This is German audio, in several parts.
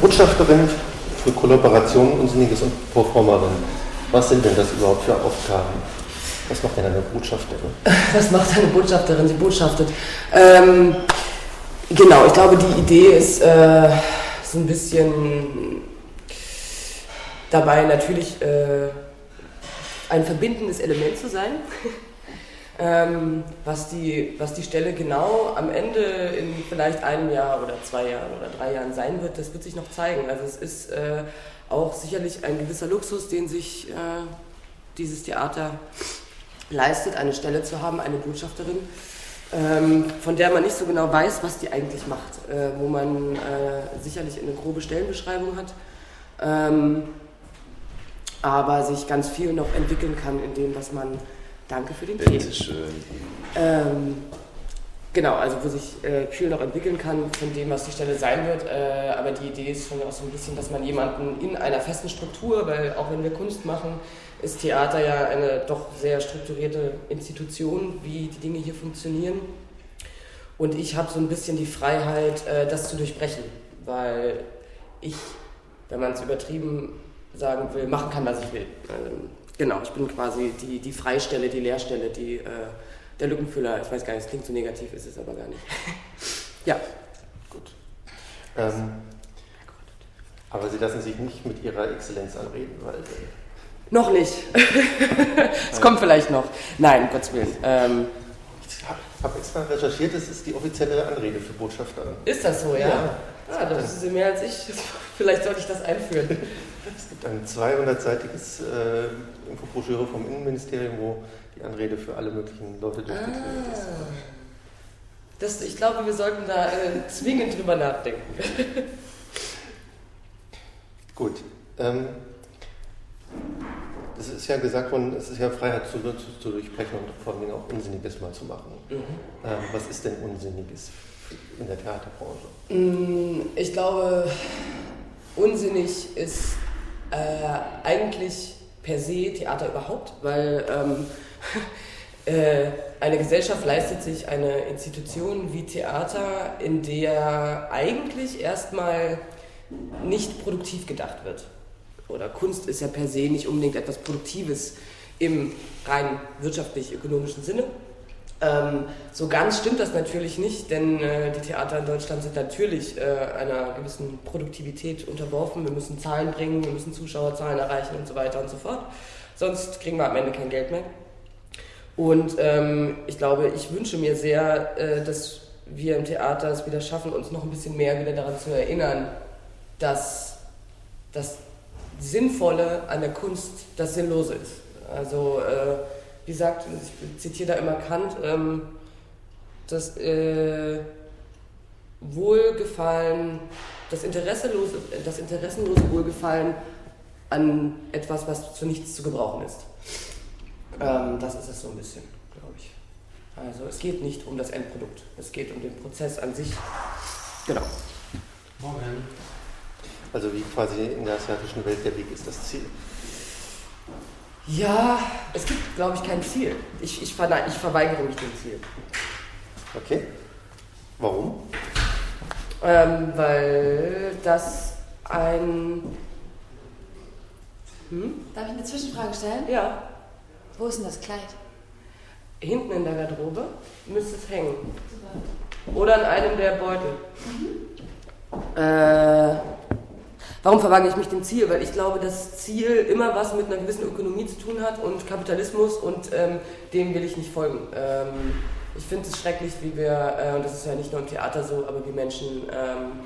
Botschafterin für Kollaboration, Unsinniges und Performerin. Was sind denn das überhaupt für Aufgaben? Was macht denn eine Botschafterin? Was macht eine Botschafterin? Sie botschaftet. Ähm, genau, ich glaube, die Idee ist äh, so ein bisschen dabei natürlich äh, ein verbindendes Element zu sein. ähm, was, die, was die Stelle genau am Ende in vielleicht einem Jahr oder zwei Jahren oder drei Jahren sein wird, das wird sich noch zeigen. Also es ist äh, auch sicherlich ein gewisser Luxus, den sich äh, dieses Theater leistet, eine Stelle zu haben, eine Botschafterin, ähm, von der man nicht so genau weiß, was die eigentlich macht, äh, wo man äh, sicherlich eine grobe Stellenbeschreibung hat, ähm, aber sich ganz viel noch entwickeln kann in dem, was man, danke für den Bitte schön. Ähm, Genau, also wo sich äh, viel noch entwickeln kann von dem, was die Stelle sein wird. Äh, aber die Idee ist schon auch so ein bisschen, dass man jemanden in einer festen Struktur, weil auch wenn wir Kunst machen, ist Theater ja eine doch sehr strukturierte Institution, wie die Dinge hier funktionieren. Und ich habe so ein bisschen die Freiheit, äh, das zu durchbrechen, weil ich, wenn man es übertrieben sagen will, machen kann, was ich will. Ähm, genau, ich bin quasi die, die Freistelle, die Leerstelle, die äh, der Lückenfüller, ich weiß gar nicht, es klingt so negativ, ist es aber gar nicht. ja. Gut. Ähm, aber Sie lassen sich nicht mit Ihrer Exzellenz anreden, weil. Äh, noch nicht. Es kommt vielleicht noch. Nein, Gottes Willen. Ähm, ich habe extra recherchiert, das ist die offizielle Anrede für Botschafter. Ist das so, ja? Ja. Ah, da wissen Sie mehr als ich. Vielleicht sollte ich das einführen. Es gibt ein 200-seitiges äh, Infobroschüre vom Innenministerium, wo die Anrede für alle möglichen Leute durchgeführt ah. ist. Das, ich glaube, wir sollten da äh, zwingend drüber nachdenken. Gut. Ähm, es ist ja gesagt worden, es ist ja Freiheit zu, zu, zu durchbrechen und vor allem auch Unsinniges mal zu machen. Mhm. Ähm, was ist denn Unsinniges in der Theaterbranche? Mm, ich glaube, unsinnig ist äh, eigentlich per se Theater überhaupt, weil ähm, äh, eine Gesellschaft leistet sich eine Institution wie Theater, in der eigentlich erstmal nicht produktiv gedacht wird. Oder Kunst ist ja per se nicht unbedingt etwas Produktives im rein wirtschaftlich-ökonomischen Sinne. Ähm, so ganz stimmt das natürlich nicht, denn äh, die Theater in Deutschland sind natürlich äh, einer gewissen Produktivität unterworfen. Wir müssen Zahlen bringen, wir müssen Zuschauerzahlen erreichen und so weiter und so fort. Sonst kriegen wir am Ende kein Geld mehr. Und ähm, ich glaube, ich wünsche mir sehr, äh, dass wir im Theater es wieder schaffen, uns noch ein bisschen mehr wieder daran zu erinnern, dass das Sinnvolle an der Kunst das Sinnlose ist. Also, äh, wie gesagt, ich zitiere da immer Kant, ähm, das äh, Wohlgefallen, das, interesselose, das interessenlose Wohlgefallen an etwas, was zu nichts zu gebrauchen ist. Ähm, das ist es so ein bisschen, glaube ich. Also es geht nicht um das Endprodukt, es geht um den Prozess an sich. Genau. Morgen. Also wie quasi in der asiatischen Welt der Weg ist das Ziel. Ja, es gibt, glaube ich, kein Ziel. Ich, ich, ich verweigere mich dem Ziel. Okay. Warum? Ähm, weil das ein. Hm? Darf ich eine Zwischenfrage stellen? Ja. Wo ist denn das Kleid? Hinten in der Garderobe müsste es hängen. Oder an einem der Beutel. Mhm. Äh, warum verwage ich mich dem Ziel? Weil ich glaube, das Ziel immer was mit einer gewissen Ökonomie zu tun hat und Kapitalismus und ähm, dem will ich nicht folgen. Ähm, ich finde es schrecklich, wie wir, äh, und das ist ja nicht nur im Theater so, aber wie Menschen ähm,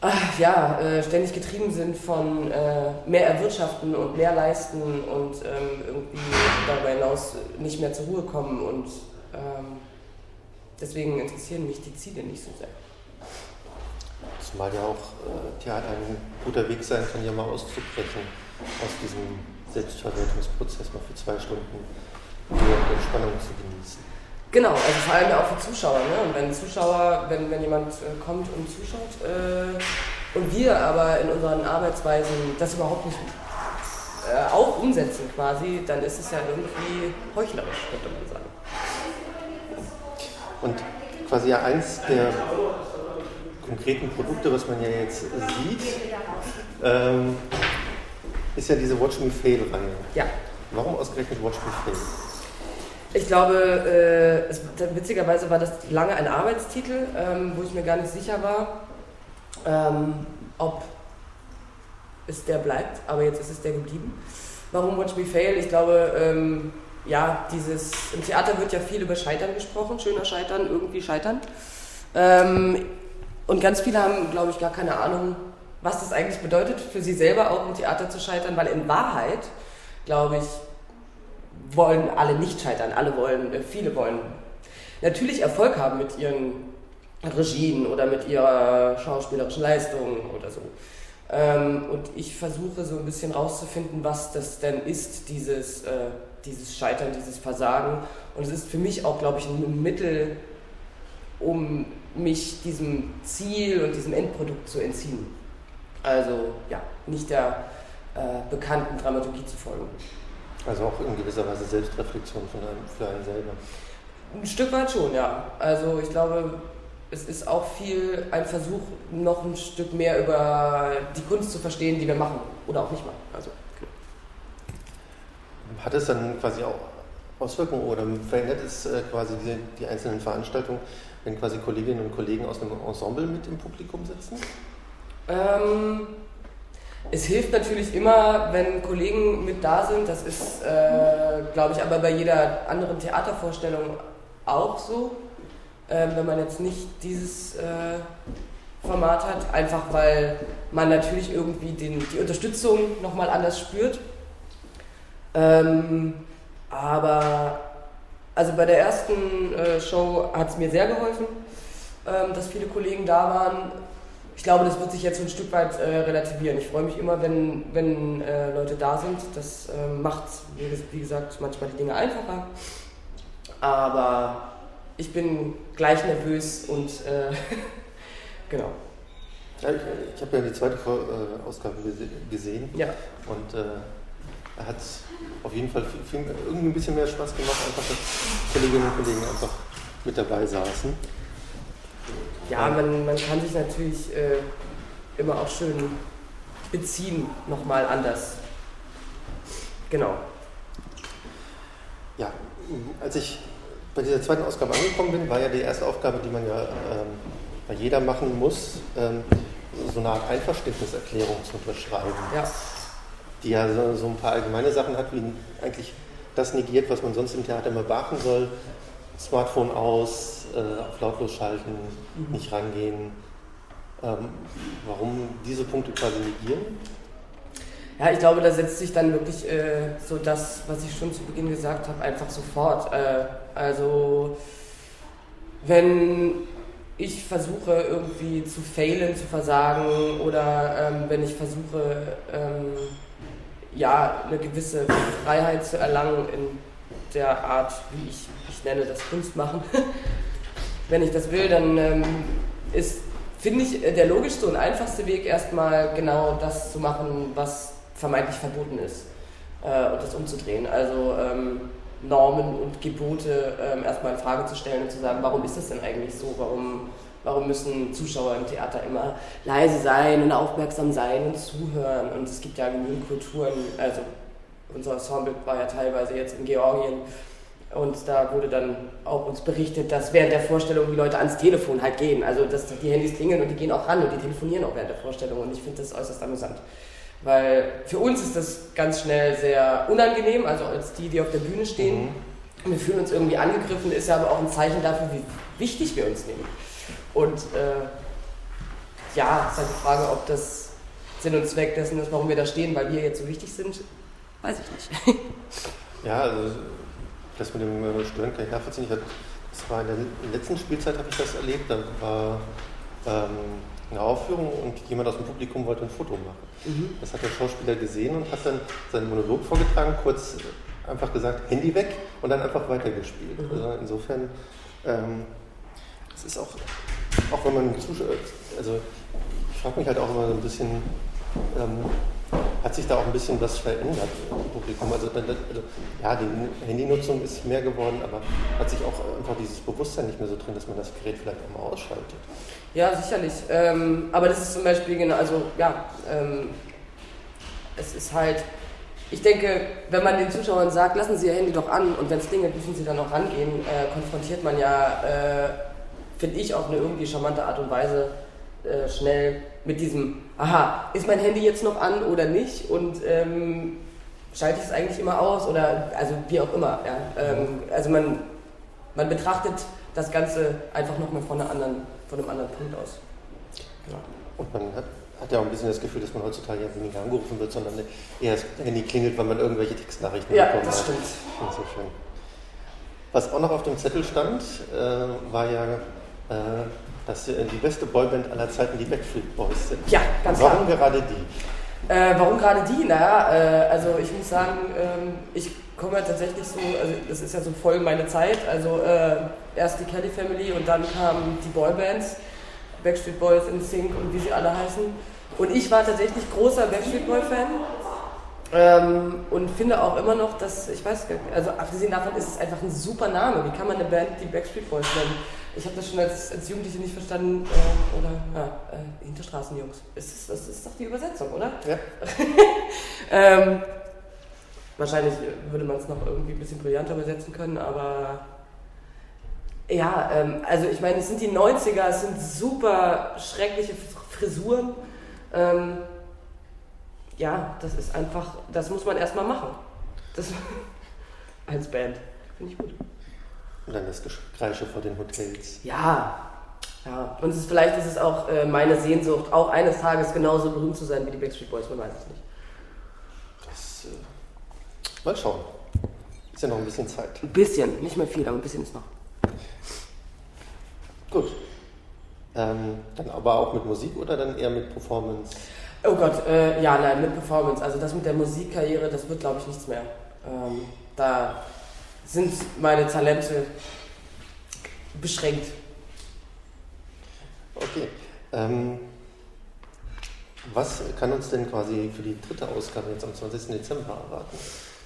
ach, ja, äh, ständig getrieben sind von äh, mehr erwirtschaften und mehr leisten und ähm, irgendwie darüber hinaus nicht mehr zur Ruhe kommen. Und ähm, deswegen interessieren mich die Ziele nicht so sehr. Zumal ja auch äh, Theater ein guter Weg sein kann, ja mal auszubrechen aus diesem Selbstverwertungsprozess, mal für zwei Stunden die Entspannung zu genießen. Genau, also vor allem auch für Zuschauer. Ne? Und wenn Zuschauer, wenn, wenn jemand äh, kommt und zuschaut äh, und wir aber in unseren Arbeitsweisen das überhaupt nicht äh, auch umsetzen quasi, dann ist es ja irgendwie heuchlerisch, könnte man sagen. Und quasi ja eins der konkreten Produkte, was man ja jetzt sieht, ähm, ist ja diese Watch Me Fail-Reihe. Ja. Warum ausgerechnet Watch Me Fail? Ich glaube, äh, witzigerweise war das lange ein Arbeitstitel, ähm, wo ich mir gar nicht sicher war, ähm, ob es der bleibt, aber jetzt ist es der geblieben. Warum Watch Me Fail? Ich glaube, ähm, ja, dieses, im Theater wird ja viel über Scheitern gesprochen, schöner Scheitern, irgendwie Scheitern. Und ganz viele haben, glaube ich, gar keine Ahnung, was das eigentlich bedeutet, für sie selber auch im Theater zu scheitern, weil in Wahrheit, glaube ich, wollen alle nicht scheitern. Alle wollen, äh, viele wollen natürlich Erfolg haben mit ihren Regien oder mit ihrer schauspielerischen Leistung oder so. Ähm, und ich versuche so ein bisschen rauszufinden, was das denn ist, dieses, äh, dieses Scheitern, dieses Versagen. Und es ist für mich auch, glaube ich, ein Mittel, um mich diesem Ziel und diesem Endprodukt zu entziehen. Also ja, nicht der äh, bekannten Dramaturgie zu folgen. Also auch in gewisser Weise Selbstreflexion von einem, für einen selber. Ein Stück weit schon, ja. Also ich glaube, es ist auch viel ein Versuch, noch ein Stück mehr über die Kunst zu verstehen, die wir machen oder auch nicht machen. Also, Hat es dann quasi auch Auswirkungen oder verändert es äh, quasi die, die, einzelnen Veranstaltungen, wenn quasi Kolleginnen und Kollegen aus einem Ensemble mit im Publikum sitzen? Ähm, es hilft natürlich immer, wenn Kollegen mit da sind. Das ist, äh, glaube ich, aber bei jeder anderen Theatervorstellung auch so. Äh, wenn man jetzt nicht dieses äh, Format hat, einfach weil man natürlich irgendwie den, die Unterstützung nochmal anders spürt. Ähm, aber also bei der ersten äh, Show hat es mir sehr geholfen, ähm, dass viele Kollegen da waren ich glaube, das wird sich jetzt ein Stück weit äh, relativieren. Ich freue mich immer, wenn, wenn äh, Leute da sind. Das äh, macht, wie, wie, gesagt, manchmal die Dinge einfacher. Aber ich bin gleich nervös und äh, genau. Ich, ich habe ja die zweite äh, Ausgabe gesehen ja. und äh, hat auf jeden Fall viel, viel, irgendwie ein bisschen mehr Spaß gemacht, einfach dass Kolleginnen und Kollegen einfach mit dabei saßen. Ja, man, man kann sich natürlich äh, immer auch schön beziehen, nochmal anders. Genau. Ja, als ich bei dieser zweiten Ausgabe angekommen bin, war ja die erste Aufgabe, die man ja ähm, bei jeder machen muss, ähm, so eine Art Einverständniserklärung zu unterschreiben. Ja. Die ja so, so, ein paar allgemeine Sachen hat, wie eigentlich das negiert, was man sonst im Theater immer beachten soll. Smartphone aus, äh, auf lautlos schalten, mhm. nicht rangehen. Ähm, warum diese Punkte quasi negieren? Ja, ich glaube, da setzt sich dann wirklich äh, so das, was ich schon zu Beginn gesagt habe, einfach sofort. Äh, also, wenn ich versuche irgendwie zu failen, zu versagen oder ähm, wenn ich versuche, ähm, ja, eine gewisse Freiheit zu erlangen in der Art, wie ich, ich nenne das Kunst machen, wenn ich das will, dann ähm, ist, finde ich, der logischste und einfachste Weg erstmal genau das zu machen, was vermeintlich verboten ist äh, und das umzudrehen. Also ähm, Normen und Gebote ähm, erstmal in Frage zu stellen und zu sagen, warum ist das denn eigentlich so? Warum, warum müssen Zuschauer im Theater immer leise sein und aufmerksam sein und zuhören? Und es gibt ja genügend Kulturen, also unser Ensemble war ja teilweise jetzt in Georgien und da wurde dann auch uns berichtet, dass während der Vorstellung die Leute ans Telefon halt gehen. Also dass die Handys klingeln und die gehen auch ran und die telefonieren auch während der Vorstellung. Und ich finde das äußerst amüsant. Weil für uns ist das ganz schnell sehr unangenehm, also als die, die auf der Bühne stehen. Mhm. Wir fühlen uns irgendwie angegriffen, ist ja aber auch ein Zeichen dafür, wie wichtig wir uns nehmen. Und äh, ja, ist halt die Frage, ob das Sinn und Zweck dessen ist, warum wir da stehen, weil wir jetzt so wichtig sind, weiß ich nicht. Ja, also das mit dem äh, Stören kann ich nachvollziehen. Ich hatte, das war in der letzten Spielzeit, habe ich das erlebt. Da war ähm, eine Aufführung und jemand aus dem Publikum wollte ein Foto machen. Mhm. Das hat der Schauspieler gesehen und hat dann seinen Monolog vorgetragen, kurz einfach gesagt, Handy weg und dann einfach weitergespielt. Mhm. Also insofern, ähm, es ist auch, auch wenn man zuschaut, also ich frage mich halt auch immer so ein bisschen, ähm, Hat sich da auch ein bisschen was verändert im Publikum? Also, also ja, die Handynutzung ist mehr geworden, aber hat sich auch einfach dieses Bewusstsein nicht mehr so drin, dass man das Gerät vielleicht auch mal ausschaltet? Ja, sicherlich. Ähm, aber das ist zum Beispiel genau, also ja, ähm, es ist halt, ich denke, wenn man den Zuschauern sagt, lassen Sie Ihr Handy doch an und wenn es klingelt, müssen Sie dann auch rangehen, äh, konfrontiert man ja, äh, finde ich, auf eine irgendwie charmante Art und Weise äh, schnell mit diesem, aha, ist mein Handy jetzt noch an oder nicht und ähm, schalte ich es eigentlich immer aus oder also wie auch immer. Ja. Ähm, also man, man betrachtet das Ganze einfach nochmal von, einer anderen, von einem anderen Punkt aus. Ja. Und man hat, hat, ja auch ein bisschen das Gefühl, dass man heutzutage ja weniger angerufen wird, sondern eher das Handy klingelt, weil man irgendwelche Textnachrichten ja, bekommt. Ja, das stimmt. Das so schön. Was auch noch auf dem Zettel stand, äh, war ja dass äh, die beste Boyband aller Zeiten die Backstreet Boys sind. Ja, ganz Warum klar. gerade die? Äh, warum gerade die? Naja, äh, also ich muss sagen, ähm, ich komme ja tatsächlich so, also das ist ja so voll meine Zeit. Also äh, erst die Kelly Family und dann kamen die Boybands, Backstreet Boys, in Sync und wie sie alle heißen. Und ich war tatsächlich großer Backstreet Boy Fan. Ähm, und finde auch immer noch, dass, ich weiß, also abgesehen davon ist es einfach ein super Name. Wie kann man eine Band die Backstreet Boys nennen? Ich habe das schon als, als Jugendliche nicht verstanden. Äh, oder, ja, äh, Hinterstraßenjungs. Ist, das ist doch die Übersetzung, oder? Ja. ähm, wahrscheinlich würde man es noch irgendwie ein bisschen brillanter übersetzen können, aber ja, ähm, also ich meine, es sind die 90er, es sind super schreckliche Frisuren. Ähm, ja, das ist einfach, das muss man erstmal machen. Das, als Band. Finde ich gut. Und dann das Kreische vor den Hotels. Ja, ja. Und es ist, vielleicht ist es auch äh, meine Sehnsucht, auch eines Tages genauso berühmt zu sein wie die Backstreet Boys, man weiß es nicht. Das, äh, mal schauen. Ist ja noch ein bisschen Zeit. Ein bisschen, nicht mehr viel, aber ein bisschen ist noch. Gut. Ähm, dann aber auch mit Musik oder dann eher mit Performance? Oh Gott, äh, ja, nein, mit Performance. Also das mit der Musikkarriere, das wird, glaube ich, nichts mehr. Ähm, da sind meine Talente beschränkt. Okay. Ähm, was kann uns denn quasi für die dritte Ausgabe jetzt am 20. Dezember erwarten?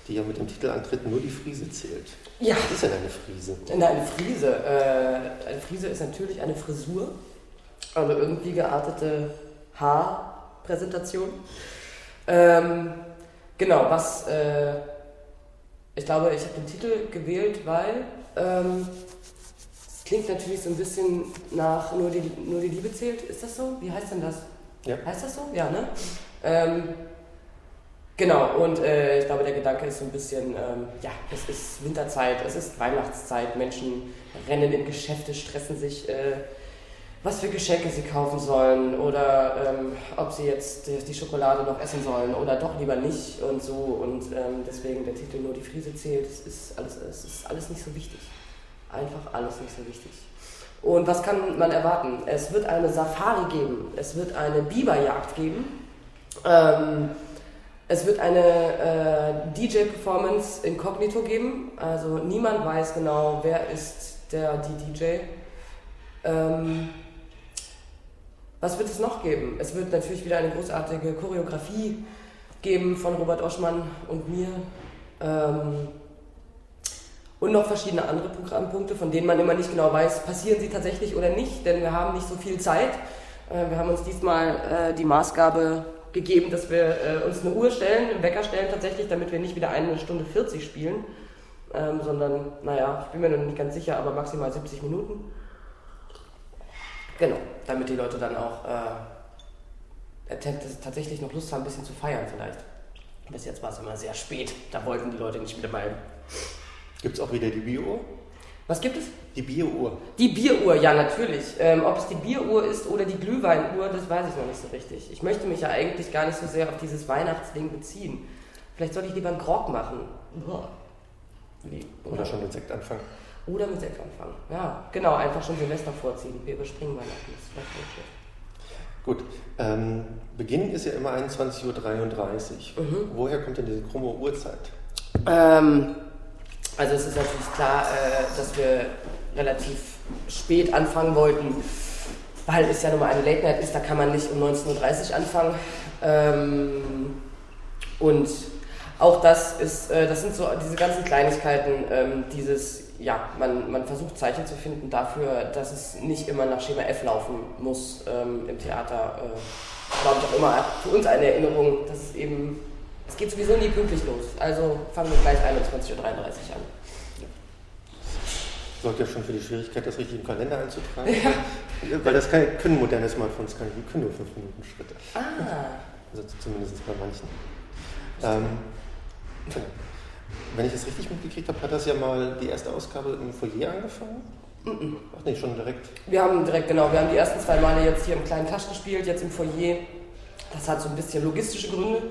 Die ja mit dem Titel antritt, nur die Friese zählt. Ja. Was ist denn eine Friese? eine Friese. Äh, eine Friese ist natürlich eine Frisur, eine irgendwie geartete Haarpräsentation. Ähm, genau, was äh, ich glaube, ich habe den Titel gewählt, weil ähm, es klingt natürlich so ein bisschen nach nur die, nur die Liebe zählt. Ist das so? Wie heißt denn das? Ja. Heißt das so? Ja, ne? Ähm, genau, und äh, ich glaube, der Gedanke ist so ein bisschen, ähm, ja, es ist Winterzeit, es ist Weihnachtszeit, Menschen rennen in Geschäfte, stressen sich. Äh, was für Geschenke sie kaufen sollen oder ähm, ob sie jetzt die Schokolade noch essen sollen oder doch lieber nicht und so. Und ähm, deswegen der Titel nur die Friese zählt, es ist, alles, es ist alles nicht so wichtig. Einfach alles nicht so wichtig. Und was kann man erwarten? Es wird eine Safari geben, es wird eine Biberjagd geben, ähm, es wird eine äh, DJ-Performance inkognito geben. Also niemand weiß genau, wer ist der die DJ. Ähm, was wird es noch geben? Es wird natürlich wieder eine großartige Choreografie geben von Robert Oschmann und mir. Ähm, und noch verschiedene andere Programmpunkte, von denen man immer nicht genau weiß, passieren sie tatsächlich oder nicht, denn wir haben nicht so viel Zeit. Äh, wir haben uns diesmal äh, die Maßgabe gegeben, dass wir äh, uns eine Uhr stellen, einen Wecker stellen tatsächlich, damit wir nicht wieder eine Stunde 40 spielen, ähm, sondern, naja, ich bin mir noch nicht ganz sicher, aber maximal 70 Minuten. Genau, damit die Leute dann auch äh, tatsächlich noch Lust haben, ein bisschen zu feiern vielleicht. Bis jetzt war es immer sehr spät, da wollten die Leute nicht wieder mal. Gibt es auch wieder die Bieruhr? Was gibt es? Die Bieruhr. Die Bieruhr, ja natürlich. Ähm, ob es die Bieruhr ist oder die Glühweinuhr, das weiß ich noch nicht so richtig. Ich möchte mich ja eigentlich gar nicht so sehr auf dieses Weihnachtsding beziehen. Vielleicht sollte ich lieber einen Grog machen. Oder schon den Sekt anfangen. Oder mit Sekt anfangen. Ja, genau, einfach schon Silvester vorziehen. Wir überspringen Weihnachten. Das ist vielleicht nicht schlecht. Gut, ähm, Beginn ist ja immer 21.33 Uhr. Mhm. Woher kommt denn diese krumme Uhrzeit? Ähm, also es ist natürlich klar, äh, dass wir relativ spät anfangen wollten, weil es ja nun mal eine Late Night ist, da kann man nicht um 19.30 Uhr anfangen. Ähm, Und auch das ist, äh, das sind so diese ganzen Kleinigkeiten, ähm, dieses, ja, man, man versucht Zeichen zu finden dafür, dass es nicht immer nach Schema F laufen muss ähm, im Theater. Äh, Glaube ich auch immer für uns eine Erinnerung, dass es eben, es geht sowieso nie pünktlich los. Also fangen wir gleich 21.33 Uhr an. Sorgt ja schon für die Schwierigkeit, das richtig im Kalender einzutragen. Ja. Weil das kann, können moderne Smartphones gar nicht, die können nur 5 Minuten Schritte. Ah. Also zumindest bei manchen. Ähm, wenn ich es richtig mitgekriegt habe, hat das ja mal die erste Ausgabe im Foyer angefangen? Mhm. Ach nee, schon direkt. Wir haben direkt, genau, wir haben die ersten zwei Male jetzt hier im kleinen Tasch gespielt, jetzt im Foyer. Das hat so ein bisschen logistische Gründe,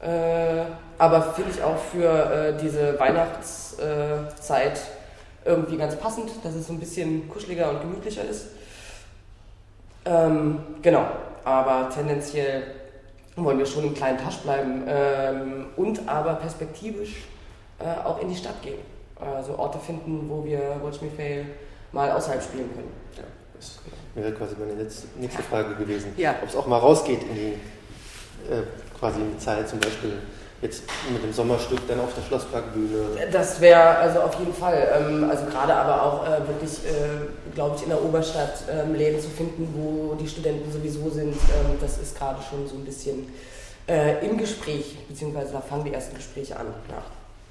äh, aber finde ich auch für äh, diese Weihnachtszeit irgendwie ganz passend, dass es so ein bisschen kuscheliger und gemütlicher ist. Ähm, genau, aber tendenziell wollen wir schon im kleinen Tasch bleiben ähm, und aber perspektivisch äh, auch in die Stadt gehen. Also Orte finden, wo wir Watch Me Fail mal außerhalb spielen können. Ja, das wäre quasi meine letzte, nächste Frage gewesen. Ja. Ob es auch mal rausgeht in die äh, quasi in die Zeit zum Beispiel jetzt mit dem Sommerstück dann auf der Schlossparkbühne. Das wäre also auf jeden Fall, ähm, also gerade aber auch äh, wirklich, äh, glaube ich, in der Oberstadt ähm, Läden zu finden, wo die Studenten sowieso sind, ähm, das ist gerade schon so ein bisschen äh, im Gespräch, beziehungsweise da fangen die ersten Gespräche an. Ja.